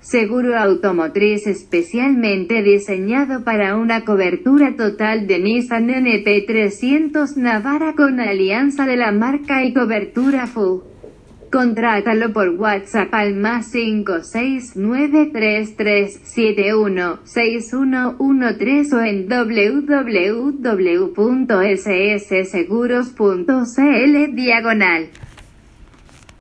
Seguro automotriz especialmente diseñado para una cobertura total de Nissan NP300 Navara con alianza de la marca y cobertura full. Contrátalo por WhatsApp al más 56933716113 o en www.ssseguros.cl diagonal.